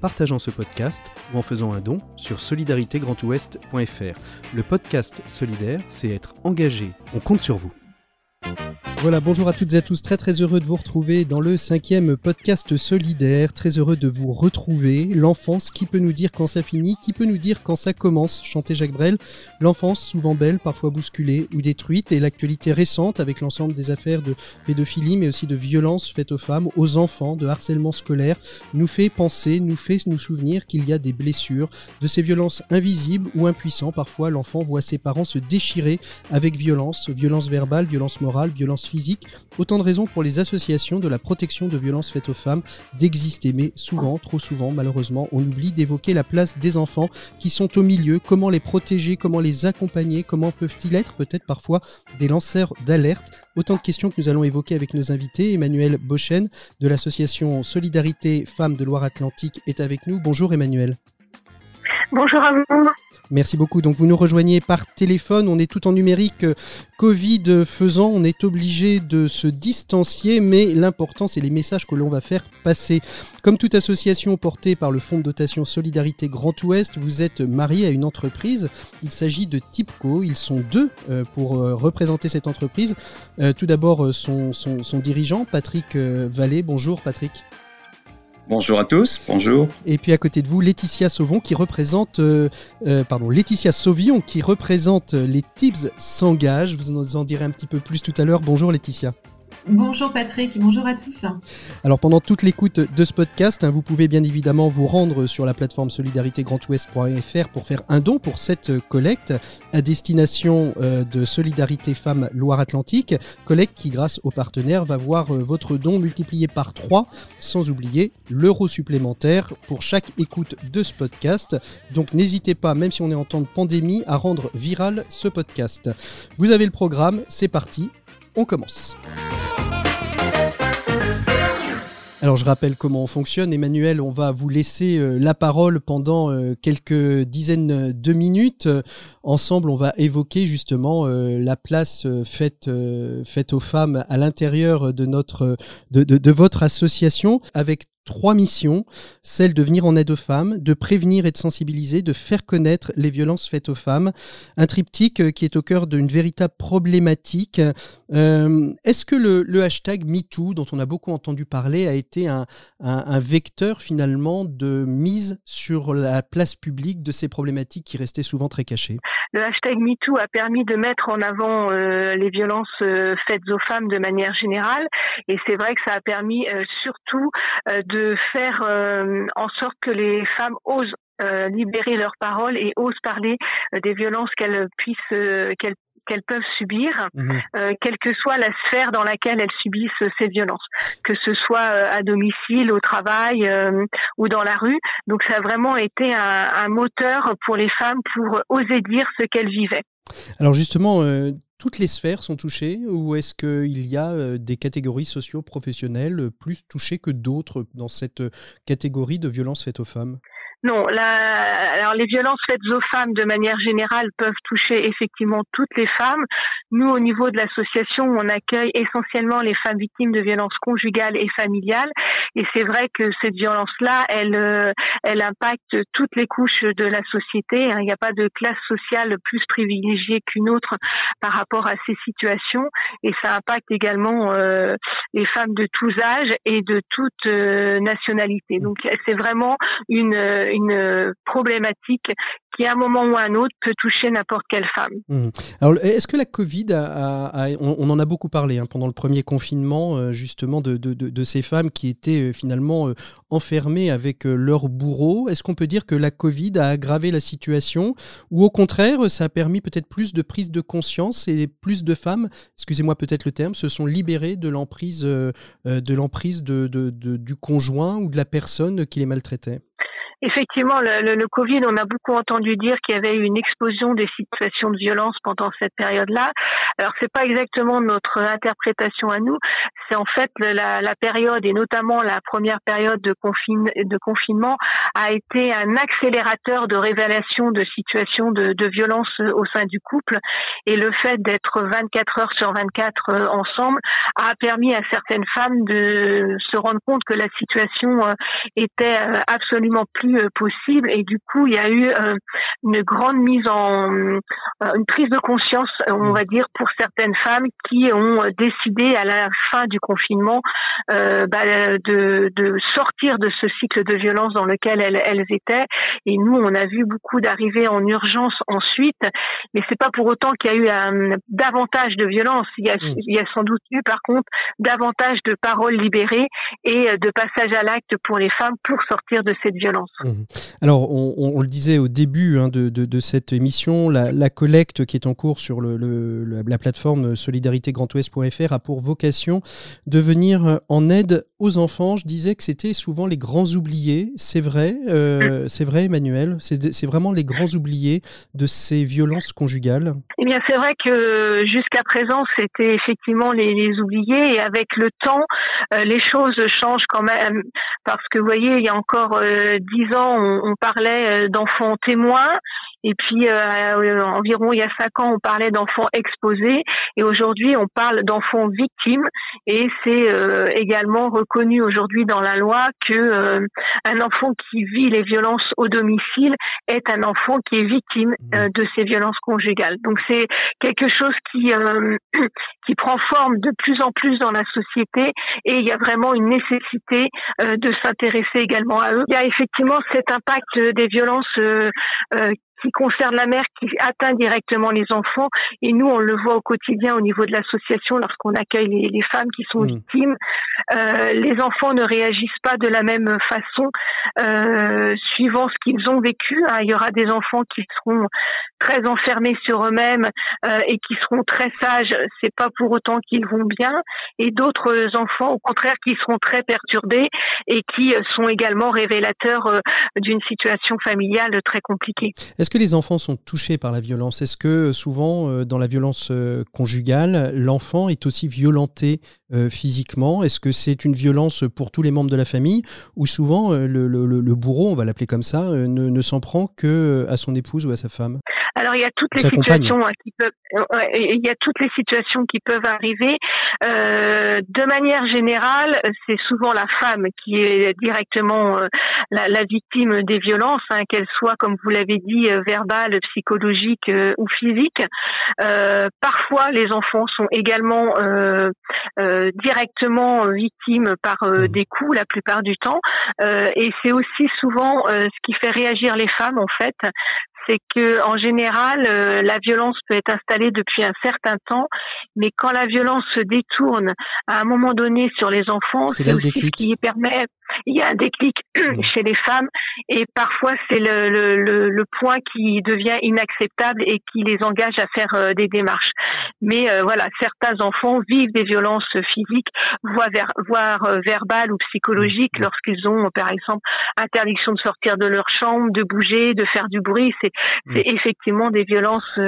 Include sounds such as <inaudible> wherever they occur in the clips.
partageant ce podcast ou en faisant un don sur solidaritégrandouest.fr. Le podcast solidaire, c'est être engagé. On compte sur vous. Voilà, bonjour à toutes et à tous. Très très heureux de vous retrouver dans le cinquième podcast solidaire. Très heureux de vous retrouver. L'enfance, qui peut nous dire quand ça finit Qui peut nous dire quand ça commence Chanter Jacques Brel. L'enfance, souvent belle, parfois bousculée ou détruite. Et l'actualité récente avec l'ensemble des affaires de pédophilie, mais aussi de violences faites aux femmes, aux enfants, de harcèlement scolaire, nous fait penser, nous fait nous souvenir qu'il y a des blessures, de ces violences invisibles ou impuissants. Parfois, l'enfant voit ses parents se déchirer avec violence, violence verbale, violence morale, violence physique, autant de raisons pour les associations de la protection de violences faites aux femmes d'exister. Mais souvent, trop souvent, malheureusement, on oublie d'évoquer la place des enfants qui sont au milieu, comment les protéger, comment les accompagner, comment peuvent-ils être peut-être parfois des lanceurs d'alerte? Autant de questions que nous allons évoquer avec nos invités. Emmanuel Bochen de l'association Solidarité Femmes de Loire-Atlantique est avec nous. Bonjour Emmanuel. Bonjour à vous. Merci beaucoup. Donc vous nous rejoignez par téléphone. On est tout en numérique. Covid faisant, on est obligé de se distancier, mais l'important c'est les messages que l'on va faire passer. Comme toute association portée par le Fonds de dotation Solidarité Grand Ouest, vous êtes marié à une entreprise. Il s'agit de Tipco. Ils sont deux euh, pour euh, représenter cette entreprise. Euh, tout d'abord son, son, son, dirigeant, Patrick Vallée. Bonjour Patrick. Bonjour à tous, bonjour. Et puis à côté de vous, Laetitia Sauvon qui représente, euh, euh, Laetitia Sauvion qui représente les Tips s'engage. Vous nous en direz un petit peu plus tout à l'heure. Bonjour Laetitia. Bonjour Patrick, bonjour à tous. Alors pendant toute l'écoute de ce podcast, hein, vous pouvez bien évidemment vous rendre sur la plateforme solidaritégrandouest.fr pour faire un don pour cette collecte à destination euh, de Solidarité Femmes Loire-Atlantique, collecte qui grâce aux partenaires va voir euh, votre don multiplié par 3, sans oublier l'euro supplémentaire pour chaque écoute de ce podcast. Donc n'hésitez pas, même si on est en temps de pandémie, à rendre viral ce podcast. Vous avez le programme, c'est parti, on commence. Alors je rappelle comment on fonctionne. Emmanuel, on va vous laisser euh, la parole pendant euh, quelques dizaines de minutes. Ensemble, on va évoquer justement euh, la place faite, faite aux femmes à l'intérieur de, notre, de, de votre association avec trois missions, celle de venir en aide aux femmes, de prévenir et de sensibiliser, de faire connaître les violences faites aux femmes. Un triptyque euh, qui est au cœur d'une véritable problématique. Euh, est-ce que le, hashtag MeToo, dont on a beaucoup entendu parler, a été un, vecteur finalement de mise sur la place publique de ces problématiques qui restaient souvent très cachées? Le hashtag MeToo a permis de mettre en avant euh, les violences faites aux femmes de manière générale et c'est vrai que ça a permis surtout de faire euh, en sorte que les femmes osent euh, libérer leurs paroles et osent parler euh, des violences qu'elles puissent qu'elles qu'elles peuvent subir, mhm. quelle que soit la sphère dans laquelle elles subissent ces violences, que ce soit à domicile, au travail ou dans la rue. Donc ça a vraiment été un, un moteur pour les femmes pour oser dire ce qu'elles vivaient. Alors justement, toutes les sphères sont touchées ou est-ce qu'il y a euh, des catégories socio-professionnelles plus touchées que d'autres dans cette euh, catégorie de violences faites aux femmes? Non, les violences faites aux femmes de manière générale peuvent toucher effectivement toutes les femmes. Nous, au niveau de l'association, on accueille essentiellement les femmes victimes de violences conjugales et familiales. Et c'est vrai que cette violence-là, elle, euh, elle impacte toutes les couches de la société. Hein. Il n'y a pas de classe sociale plus privilégiée qu'une autre par rapport à ces situations. Et ça impacte également euh, les femmes de tous âges et de toutes euh, nationalités. Donc c'est vraiment une une problématique qui, à un moment ou à un autre, peut toucher n'importe quelle femme. Mmh. Alors, est-ce que la Covid, on, en a beaucoup parlé hein, pendant le premier confinement, euh, justement, de, de, ces femmes qui étaient euh, finalement euh, enfermées avec leur bourreau. Est-ce qu'on peut dire que la Covid a aggravé la situation ou au contraire, ça a permis peut-être plus de prise de conscience et plus de femmes, excusez-moi peut-être le terme, se sont libérées de l'emprise du conjoint ou de la personne qui les maltraitait? Effectivement, le, le, Covid, on a beaucoup entendu dire qu'il y avait eu une explosion des situations de violence pendant cette période-là. Alors, c'est pas exactement notre interprétation à nous. C'est en fait la, la, période et notamment la première période de, confine, de confinement a été un accélérateur de révélation de situations de, de violence au sein du couple et le fait d'être 24 heures sur 24 euh, ensemble a permis à certaines femmes de se rendre compte que la situation euh, était euh, absolument plus possible. Et du coup il y a eu une grande mise en une prise de conscience on va dire pour certaines femmes qui ont décidé à la fin du confinement bah, de, de, sortir de ce cycle de violence dans lequel elles, elles étaient. Et nous on a vu beaucoup d'arrivées en urgence ensuite. Mais c'est pas pour autant qu'il y a eu un, davantage de violence. Il y a, mmh. il y a sans doute eu par contre davantage de paroles libérées et euh, de passage à l'acte pour les femmes pour sortir de cette violence. Mmh. Alors, on, le disait au début hein, de, de, cette émission, la, collecte qui est en cours sur le, la plateforme solidaritégrandouest.fr a pour vocation de venir en aide aux enfants. Je disais que c'était souvent les grands oubliés. C'est vrai, euh, c'est vrai, Emmanuel? C'est vraiment les grands oubliés de ces violences conjugales? Eh bien, c'est vrai que jusqu'à présent, c'était effectivement les, les, oubliés et avec le temps, euh, les choses changent quand même parce que vous voyez, il y a encore euh, on parlait euh, d'enfants témoins et puis euh, environ il y a cinq ans, on parlait d'enfants exposés et aujourd'hui on parle d'enfants victimes et c'est euh, également reconnu aujourd'hui dans la loi que euh, un enfant qui vit les violences au domicile est un enfant qui est victime mmh. de ces violences conjugales. Donc c'est quelque chose qui <clears throat> qui prend forme de plus en plus dans la société et il y a vraiment une nécessité de s'intéresser également à eux. Il y a effectivement cet impact des violences qui concerne la mère, qui atteint directement les enfants. Et nous, on le voit au quotidien au niveau de l'association lorsqu'on accueille les, femmes qui sont mmh. victimes. Euh, les enfants ne réagissent pas de la même façon euh, suivant ce qu'ils ont vécu. Hein. Il y aura des enfants qui seront très enfermés sur eux-mêmes euh, et qui seront très sages. C'est pas pour autant qu'ils vont bien. Et d'autres enfants, au contraire, qui seront très perturbés et qui sont également révélateurs d'une situation familiale très compliquée. Est-ce que les enfants sont touchés par la violence? Est-ce que euh, souvent, euh, dans la violence euh, conjugale, l'enfant est aussi violenté physiquement? Est-ce que c'est une violence pour tous les membres de la famille? Ou souvent, le, bourreau, on va l'appeler comme ça, ne, ne s'en prend que à son épouse ou à sa femme? Alors il y a toutes les situations hein, qui peuvent, il y a toutes les situations qui peuvent arriver. Euh, de manière générale, c'est souvent la femme qui est directement euh, la, la, victime des violences, hein, qu'elles soient, comme vous l'avez dit, euh, verbales, psychologiques euh, ou physiques. parfois, les enfants sont également directement victimes par mmh. des coups la plupart du temps, et c'est aussi souvent ce qui fait réagir les femmes en fait, c'est que en général, euh, la violence peut être installée depuis un certain temps, mais quand la violence se détourne à un moment donné sur les enfants, c'est aussi ce qui permet il y a un déclic <clears throat> mmh. chez les femmes et parfois c'est le, le, le, point qui devient inacceptable et qui les engage à faire euh, des démarches. Mais euh, voilà, certains enfants vivent des violences physiques, voire, voire euh, verbales ou psychologiques mmh. lorsqu'ils ont, par exemple, interdiction de sortir de leur chambre, de bouger, de faire du bruit. C'est mmh. effectivement des violences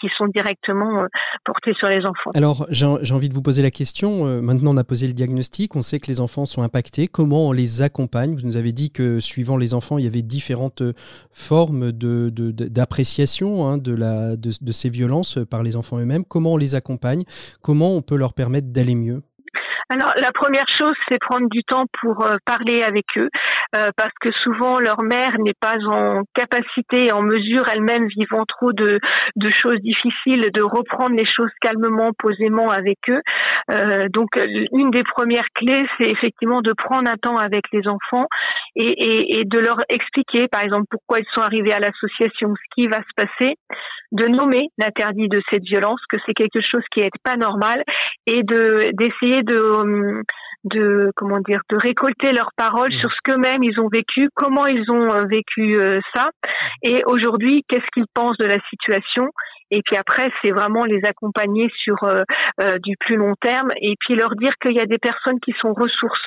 qui sont directement portées sur les enfants. Alors j'ai envie de vous poser la question. maintenant, on a posé le diagnostic, on sait que les enfants sont impactés. Comment on les accompagne? Vous nous avez dit que suivant les enfants, il y avait différentes formes d'appréciation de, de, hein, de, de ces violences par les enfants eux-mêmes. Comment on les accompagne? Comment on peut leur permettre d'aller mieux? Alors la première chose, c'est prendre du temps pour euh, parler avec eux, euh, parce que souvent leur mère n'est pas en capacité, en mesure elle-même, vivant trop de, de, choses difficiles, de reprendre les choses calmement, posément avec eux. Euh, donc une des premières clés, c'est effectivement de prendre un temps avec les enfants et, et, et de leur expliquer, par exemple, pourquoi ils sont arrivés à l'association, ce qui va se passer, de nommer l'interdit de cette violence, que c'est quelque chose qui est pas normal, et de d'essayer de euh, de comment dire de récolter leurs paroles mmh. sur ce qu'eux-mêmes ils ont vécu, comment ils ont euh, vécu euh, ça, et aujourd'hui qu'est-ce qu'ils pensent de la situation? Et puis après, c'est vraiment les accompagner sur du plus long terme et puis leur dire qu'il y a des personnes qui sont ressources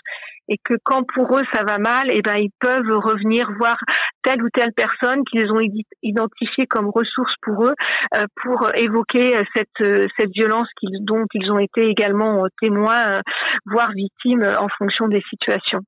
et que quand pour eux ça va mal, et eh ben ils peuvent revenir voir telle ou telle personne qu'ils ont identifiée comme ressource pour eux euh, pour évoquer euh, cette euh, cette violence dont ils ont été également témoins voire victimes en fonction des situations.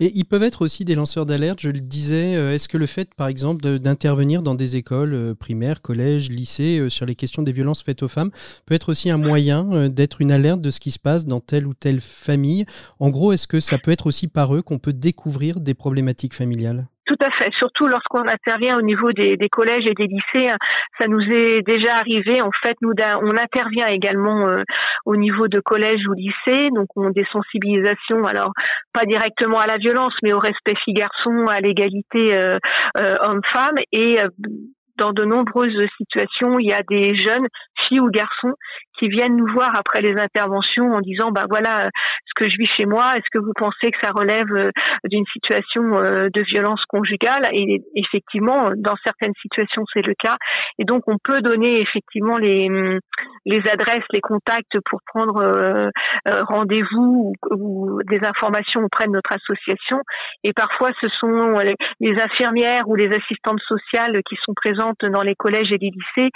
Et ils peuvent être aussi des lanceurs d'alerte, je le disais, est-ce que le fait par exemple d'intervenir dans des écoles primaires, collèges, lycées sur les questions des violences faites aux femmes peut être aussi un moyen d'être une alerte de ce qui se passe dans telle ou telle famille En gros, est-ce que ça peut être aussi par eux qu'on peut découvrir des problématiques familiales? Tout à fait. Surtout lorsqu'on intervient au niveau des, collèges et des lycées, hein. ça nous est déjà arrivé. En fait, nous on intervient également euh, au niveau de collèges ou lycées, donc on des sensibilisations. Alors pas directement à la violence, mais au respect filles-garçons, à l'égalité euh, euh, hommes-femmes et dans de nombreuses situations, il y a des jeunes filles ou garçons qui viennent nous voir après les interventions en disant bah voilà ce que je vis chez moi est-ce que vous pensez que ça relève euh, d'une situation euh, de violence conjugale? Et effectivement dans certaines situations c'est le cas. Et donc on peut donner effectivement les les adresses les contacts pour prendre euh, rendez-vous ou, des informations auprès de notre association et parfois ce sont les infirmières ou les assistantes sociales qui sont présentes dans les collèges et les lycées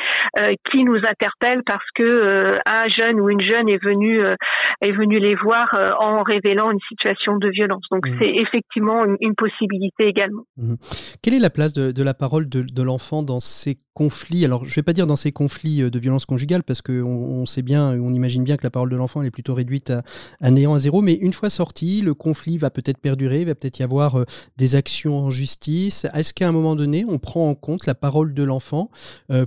qui nous interpellent parce que un jeune ou une jeune est venu euh, est venu les voir euh, en révélant une situation de violence. Donc mmh. c'est effectivement une, possibilité également. Mmh. Quelle est la place de, la parole de, l'enfant dans ces conflits Alors je ne vais pas dire dans ces conflits euh, de violence conjugale parce qu'on on sait bien, on imagine bien que la parole de l'enfant est plutôt réduite à, néant, à zéro. Mais une fois sorti, le conflit va peut-être perdurer, il va peut-être y avoir des actions en justice. Est-ce qu'à un moment donné, on prend en compte la parole de l'enfant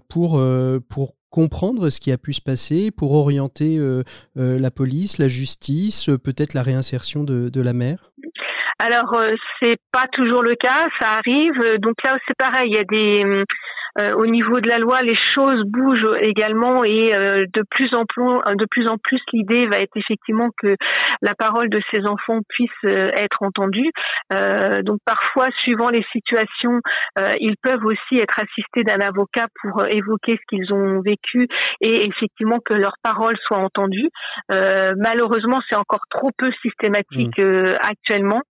pour, pour comprendre ce qui a pu se passer, pour orienter euh, euh, la police, la justice, euh, peut-être la réinsertion de la mère? Alors c'est pas toujours le cas, ça arrive. Donc là c'est pareil, il y a des euh, au niveau de la loi, les choses bougent également et euh, de plus en plus, de plus en plus, l'idée va être effectivement que la parole de ces enfants puisse euh, être entendue. donc parfois, suivant les situations, ils peuvent aussi être assistés d'un avocat pour évoquer ce qu'ils ont vécu et effectivement que leur parole soit entendue. malheureusement, c'est encore trop peu systématique mmh. actuellement.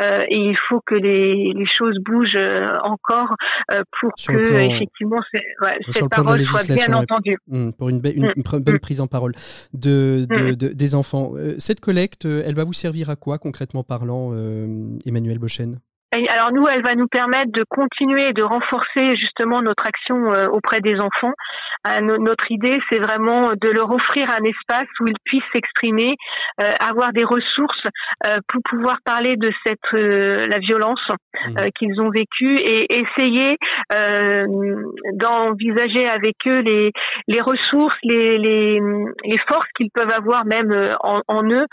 Euh, et il faut que les, les choses bougent euh, encore euh, pour que effectivement ouais, cette parole soit bien entendue. Mmh, pour une, une, mmh. bonne mmh. prise en parole de, de, de des enfants. cette collecte, elle va vous servir à quoi concrètement parlant, Emmanuel Bochen? Alors nous, elle va nous permettre de continuer et de renforcer justement notre action auprès des enfants. notre idée, c'est vraiment de leur offrir un espace où ils puissent s'exprimer, avoir des ressources pour pouvoir parler de cette la violence mmh. qu'ils ont vécue et essayer d'envisager avec eux les les ressources, les les, les forces qu'ils peuvent avoir même en, en eux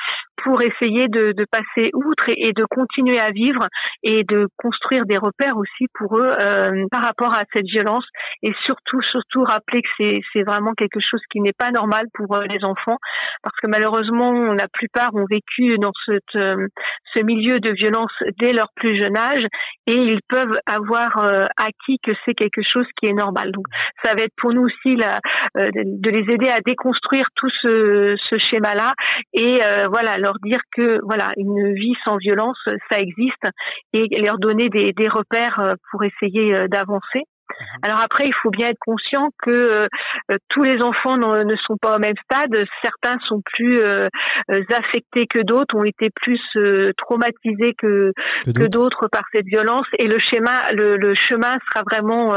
pour essayer de, de passer outre et, de continuer à vivre et de construire des repères aussi pour eux euh, par rapport à cette violence. Et surtout surtout rappeler que c'est c'est vraiment quelque chose qui n'est pas normal pour euh, les enfants parce que malheureusement la plupart ont vécu dans cette, euh, ce milieu de violence dès leur plus jeune âge et ils peuvent avoir euh, acquis que c'est quelque chose qui est normal. Donc ça va être pour nous aussi la, de les aider à déconstruire tout ce, ce schéma là et voilà dire que voilà une vie sans violence ça existe et leur donner des, des repères euh, pour essayer euh, d'avancer. Mhm. Alors après, il faut bien être conscient que euh, tous les enfants ne sont pas au même stade. Certains sont plus euh, affectés que d'autres, ont été plus euh, traumatisés que que d'autres par cette violence. Et le schéma, le, le chemin sera vraiment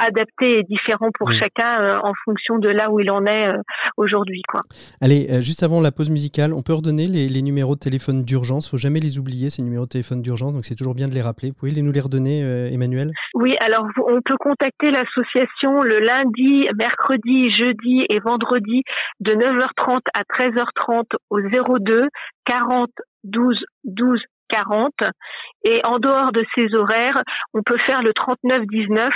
adapté et différent pour chacun en fonction de là où il en est aujourd'hui. Quoi. Allez, juste avant la pause musicale, on peut redonner les, les numéros de téléphone d'urgence. Faut jamais les oublier ces numéros de téléphone d'urgence. Donc c'est toujours bien de les rappeler. Vous pouvez les nous les redonner, Emmanuel? Oui, alors on peut contacter l'association le lundi, mercredi, jeudi et vendredi de 9h30 à 13h30 au 02 40 12 12 40 et en dehors de ces horaires, on peut faire le 39 19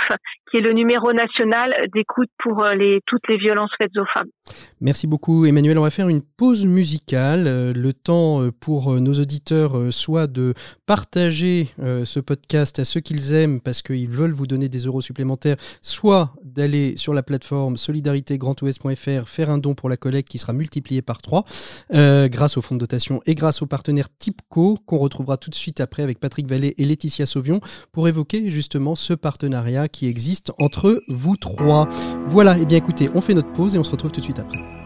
qui est le numéro national d'écoute pour les, toutes les violences faites aux femmes. Merci beaucoup Emmanuel. On va faire une pause musicale. Le temps pour nos auditeurs soit de partager ce podcast à ceux qu'ils aiment parce qu'ils veulent vous donner des euros supplémentaires, soit d'aller sur la plateforme solidaritégrandouest.fr, faire un don pour la collecte qui sera multiplié par 3 euh, grâce au fonds de dotation et grâce au partenaire TIPCO qu'on retrouvera tout de suite après avec Patrick Vallée et Laetitia Sauvion pour évoquer justement ce partenariat qui existe entre vous trois. Voilà, et eh bien écoutez, on fait notre pause et on se retrouve tout de suite après.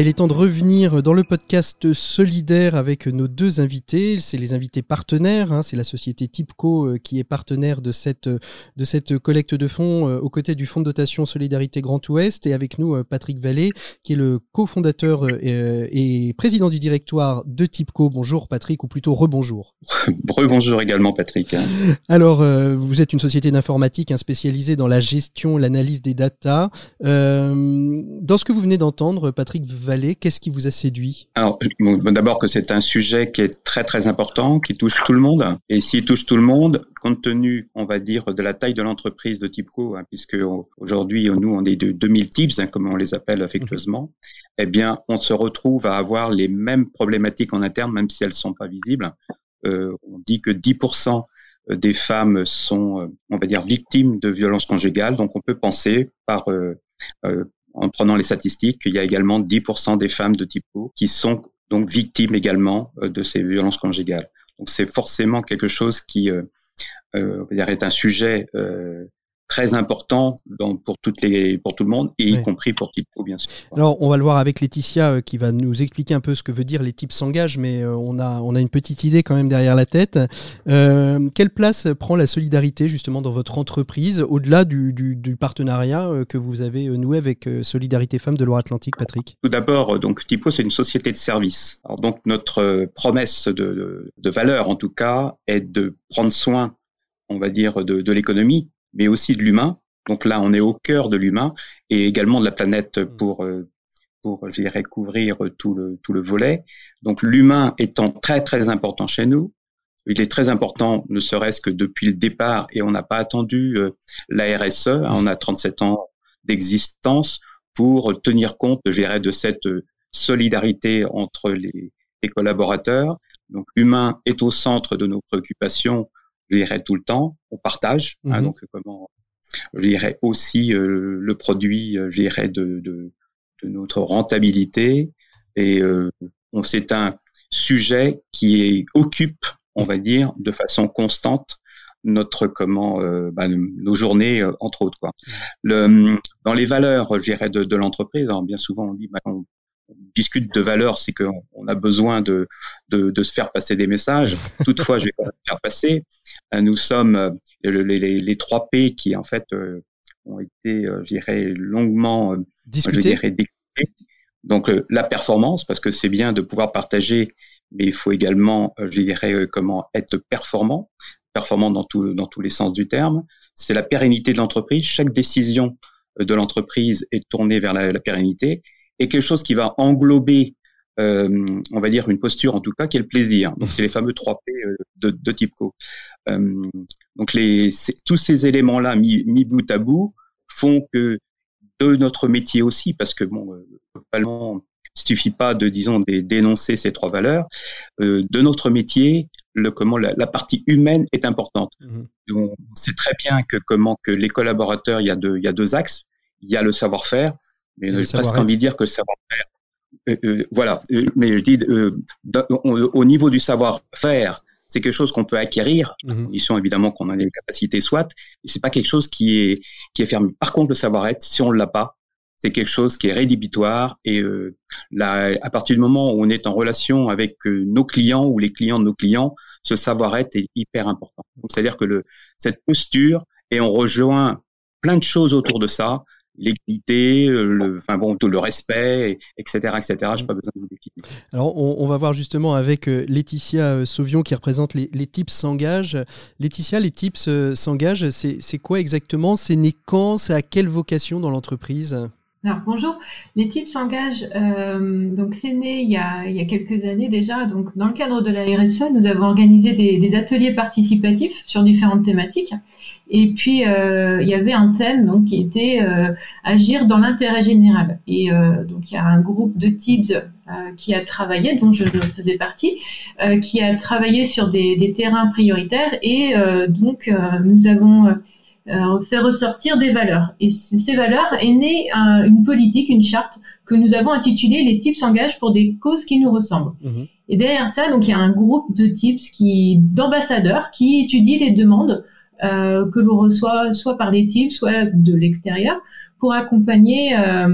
Voilà, il est temps de revenir dans le podcast solidaire avec nos deux invités. C'est les invités partenaires. Hein. c'est la société Tipco euh, qui est partenaire de cette, de cette collecte de fonds euh, aux côtés du Fonds de dotation Solidarité Grand Ouest. Et avec nous, euh, Patrick Vallée, qui est le cofondateur et président du directoire de Tipco. Bonjour Patrick, ou plutôt rebonjour. <laughs> Rebonjour également Patrick. Alors, vous êtes une société d'informatique hein, spécialisée dans la gestion, l'analyse des datas. dans ce que vous venez d'entendre, Patrick Vallée, qu'est-ce qui vous a séduit? Alors, d'abord que c'est un sujet qui est très très important, qui touche tout le monde. Et s'il touche tout le monde, compte tenu, on va dire, de la taille de l'entreprise de Tipco, hein, puisque aujourd'hui nous on est de 2000 tips, hein, comme on les appelle affectueusement, eh bien, on se retrouve à avoir les mêmes problématiques en interne, même si elles sont pas visibles. Euh, on dit que 10% des femmes sont, euh, on va dire, victimes de violences conjugales. Donc, on peut penser par euh en prenant les statistiques, il y a également 10% des femmes de type O qui sont donc victimes également euh, de ces violences conjugales. Donc c'est forcément quelque chose qui euh, euh, est un sujet euh, très important pour toutes les pour tout le monde et y compris pour Tipco bien sûr. Alors on va le voir avec Laetitia euh, qui va nous expliquer un peu ce que veut dire les types s'engagent mais euh, on a on a une petite idée quand même derrière la tête. Euh, quelle place prend la solidarité justement dans votre entreprise au-delà du, du, partenariat que vous avez noué avec Solidarité Femmes de Loire-Atlantique Patrick? Tout d'abord donc Tipco c'est une société de service. Alors donc notre promesse de, de, valeur en tout cas est de prendre soin on va dire de, de l'économie mais aussi de l'humain. Donc là, on est au cœur de l'humain et également de la planète mmh. pour pour, j'irais couvrir tout le, tout le volet. Donc l'humain étant très très important chez nous, il est très important, ne serait-ce que depuis le départ, et on n'a pas attendu euh, la RSE, hein, on a 37 ans d'existence pour tenir compte, je de cette solidarité entre les, les, collaborateurs. Donc l'humain est au centre de nos préoccupations, je dirais tout le temps, on partage, hein, mmh donc comment, je dirais aussi euh, le produit, euh, je dirais de, de, de notre rentabilité. Et euh, c'est un sujet qui occupe, on va dire, de façon constante notre comment euh, bah, nos journées entre autres quoi. Le, dans les valeurs, je dirais de, de l'entreprise, bien souvent on dit bah, on, discute de valeurs, c'est qu'on on a besoin de, de, de, se faire passer des messages. Toutefois, je vais pas faire passer. Nous sommes les, les, les, trois P qui en fait ont été, je dirais, longuement discuté. Donc euh, la performance, parce que c'est bien de pouvoir partager, mais il faut également, euh, je dirais, euh, comment être performant, performant dans, tout, dans tous les sens du terme. C'est la pérennité de l'entreprise. Chaque décision de l'entreprise est tournée vers la, pérennité et quelque chose qui va englober, euh, on va dire, une posture en tout cas, qui est le plaisir. Donc c'est les fameux 3 P de, de TIPCO. Euh, donc les, tous ces éléments-là mis, mis bout à bout font que de notre métier aussi, parce que bon, globalement, euh, suffit pas de disons dénoncer ces trois valeurs. Euh, de notre métier, le comment la, partie humaine est importante. Mmh on sait très bien que comment que les collaborateurs, il y a deux il y a deux axes. Il y a le savoir-faire, mais j'ai presque envie de dire que le savoir-faire, euh, euh voilà. mais je dis au niveau du savoir-faire, c'est quelque chose qu'on peut acquérir, à mmh condition évidemment qu'on a les capacités soit, mais c'est pas quelque chose qui est qui est fermé. Par contre, le savoir-être, si on l'a pas, c'est quelque chose qui est rédhibitoire et euh, là, à partir du moment où on est en relation avec euh, nos clients ou les clients de nos clients, ce savoir-être est hyper important. c'est-à-dire que le, cette posture et on rejoint plein de choses autour de ça, l'égalité, euh, le, respect, etc., etc. Je n'ai pas besoin de vous décrire. Alors, on, va voir justement avec euh, Laetitia euh, Sauvion qui représente les, les TIPS s'engagent. Laetitia, les TIPS s'engagent, c'est quoi exactement? C'est né quand? C'est à quelle vocation dans l'entreprise? Alors bonjour, les types s'engagent. donc c'est né il y, a, il y, a, quelques années déjà. Donc dans le cadre de la RSE, nous avons organisé des, ateliers participatifs sur différentes thématiques. Et puis euh, il y avait un thème donc qui était euh, agir dans l'intérêt général. Et euh, donc il y a un groupe de tips qui a travaillé, dont je faisais partie, qui a travaillé sur des terrains prioritaires et donc nous avons fait ressortir des valeurs. Et ces valeurs est née une politique, une charte que nous avons intitulée Les types s'engagent pour des causes qui nous ressemblent. Mmh. Et derrière ça, donc il y a un groupe de tips qui d'ambassadeurs qui étudient les demandes euh, que l'on reçoit soit par des types, soit de l'extérieur, pour accompagner euh,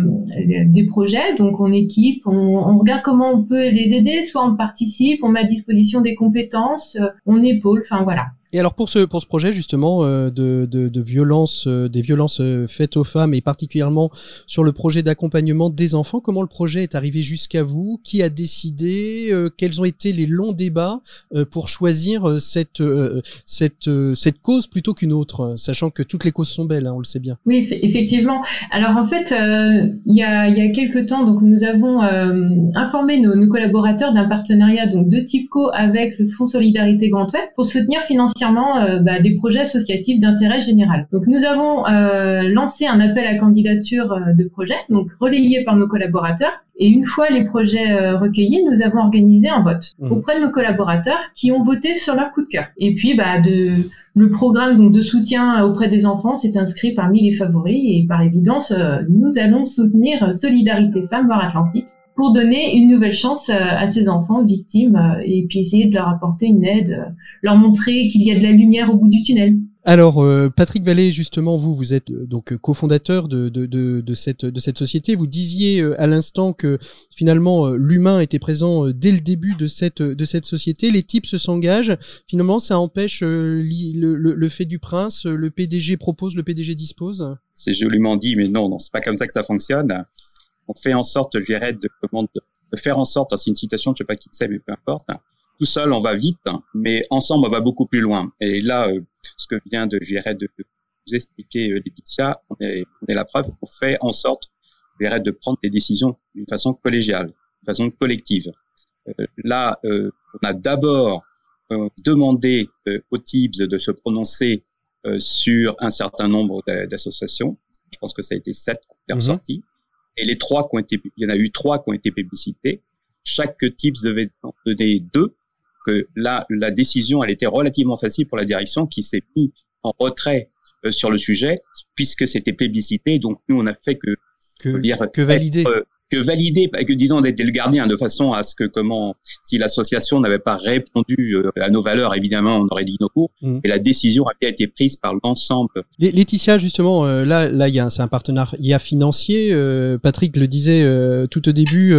des projets. Donc on équipe, on, on, regarde comment on peut les aider, soit on participe, on met à disposition des compétences, euh, on épaule, enfin voilà. Et alors pour ce pour ce projet justement euh, de, de, de violence euh, des violences euh, faites aux femmes et particulièrement sur le projet d'accompagnement des enfants, comment le projet est arrivé jusqu'à vous? Qui a décidé? Quels ont été les longs débats pour choisir cette cette cette cause plutôt qu'une autre, sachant que toutes les causes sont belles, hein, on le sait bien. Oui, effectivement. Alors en fait, il y a il y a quelques temps, donc nous avons informé nos, nos collaborateurs d'un partenariat donc de TIPCO avec le Fonds Solidarité Grand Ouest pour soutenir financièrement euh, bah, des projets associatifs d'intérêt général. Donc nous avons euh, lancé un appel à candidature euh, de projets, donc relayé par nos collaborateurs. Et une fois les projets recueillis, nous avons organisé un vote mmh. auprès de nos collaborateurs qui ont voté sur leur coup de cœur. Et puis, bah, de, le programme donc, de soutien auprès des enfants s'est inscrit parmi les favoris et par évidence, nous allons soutenir Solidarité Femmes Loire-Atlantique pour donner une nouvelle chance euh, à ces enfants victimes euh, et puis essayer de leur apporter une aide, euh, leur montrer qu'il y a de la lumière au bout du tunnel. Alors, Patrick Vallée, justement, vous, vous êtes donc cofondateur de, de, de, de, cette, de cette société. Vous disiez à l'instant que finalement l'humain était présent dès le début de cette, de cette société. Les types s'engagent. Finalement, ça empêche le, le, le, fait du prince. Le PDG propose, le PDG dispose? C'est joliment dit, mais non, non, c'est pas comme ça que ça fonctionne on fait en sorte, je dirais, de, de, faire en sorte, c'est une citation, je sais pas qui sait, mais peu importe, tout seul on va vite, mais ensemble on va beaucoup plus loin. Et là, euh, ce que vient de, je dirais, de, vous expliquait Laetitia, on est, on est la preuve qu'on fait en sorte de prendre des décisions d'une façon collégiale, d'une façon collective. là, on a d'abord demandé aux TIBS de se prononcer sur un certain nombre d'associations. Je pense que ça a été sept qui ont ressorti. Et les trois qui ont été, il y en a eu trois qui ont été publicités. Chaque TIPS devait en donner deux. Que là, la décision, elle était relativement facile pour la direction qui s'est mis en retrait euh, sur le sujet puisque c'était publicité. Donc nous, on a fait que que, que valider que valider, que disons d'être le gardien, de façon à ce que comment, si l'association n'avait pas répondu euh, à nos valeurs, évidemment, on aurait dit nos cours. Mmh. Et la décision a bien été prise par l'ensemble. Laetitia, justement, euh, là, là, il y a, c'est un partenariat financier. Euh, Patrick le disait tout au début.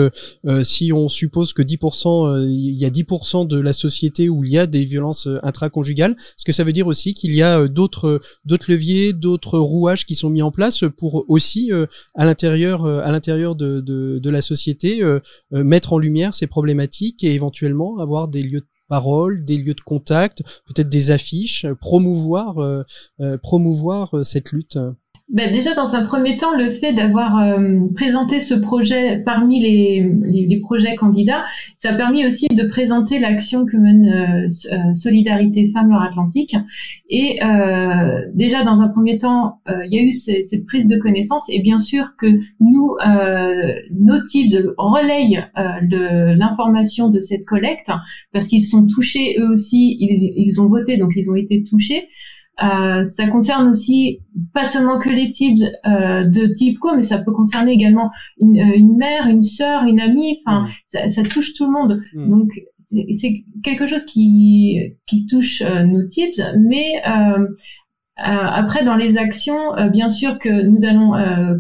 si on suppose que 10%, il y a 10% de la société où il y a des violences intraconjugales, est-ce que ça veut dire aussi qu'il y a d'autres, d'autres leviers, d'autres rouages qui sont mis en place pour aussi à l'intérieur, à l'intérieur de, de de, la société, euh, euh, mettre en lumière ces problématiques et éventuellement avoir des lieux de parole, des lieux de contact, peut-être des affiches, promouvoir, euh, promouvoir cette lutte ben déjà, dans un premier temps, le fait d'avoir euh, présenté ce projet parmi les, les, projets candidats, ça a permis aussi de présenter l'action que mène euh, euh, Solidarité Femmes Loire-Atlantique. Et déjà, dans un premier temps, il y a eu cette prise de connaissance. Et bien sûr que nous, nos types relayent l'information de cette collecte parce qu'ils sont touchés eux aussi. Ils, ils ont voté, donc ils ont été touchés. Euh, ça concerne aussi pas seulement que les types euh, de type co, mais ça peut concerner également une, euh, une mère, une sœur, une amie. Enfin, mm. ça, ça, touche tout le monde. Mm. Donc c'est quelque chose qui, qui touche euh, nos types, mais après dans les actions, bien sûr que nous allons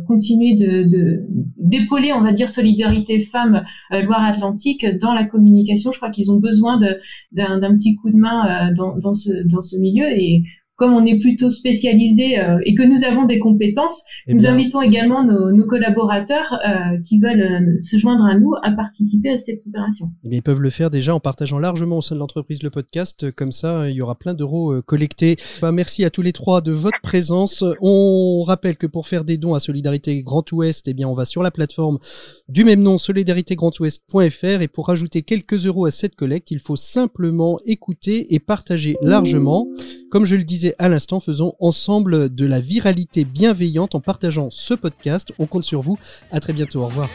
continuer de d'épauler, on va dire, solidarité femmes Loire-Atlantique dans la communication. Je crois qu'ils ont besoin d'un petit coup de main dans, dans ce dans ce milieu et comme on est plutôt spécialisé euh, et que nous avons des compétences, eh nous invitons également nos, collaborateurs euh, qui veulent euh, se joindre à nous à participer à cette opération. Eh ils peuvent le faire déjà en partageant largement au sein de l'entreprise le podcast. Comme ça, il y aura plein d'euros collectés. Bah, merci à tous les trois de votre présence. On rappelle que pour faire des dons à Solidarité Grand Ouest, eh bien, on va sur la plateforme du même nom, solidaritégrandouest.fr. Et pour ajouter quelques euros à cette collecte, il faut simplement écouter et partager largement. Comme je le à l'instant, faisons ensemble de la viralité bienveillante en partageant ce podcast. On compte sur vous. À très bientôt. Au revoir.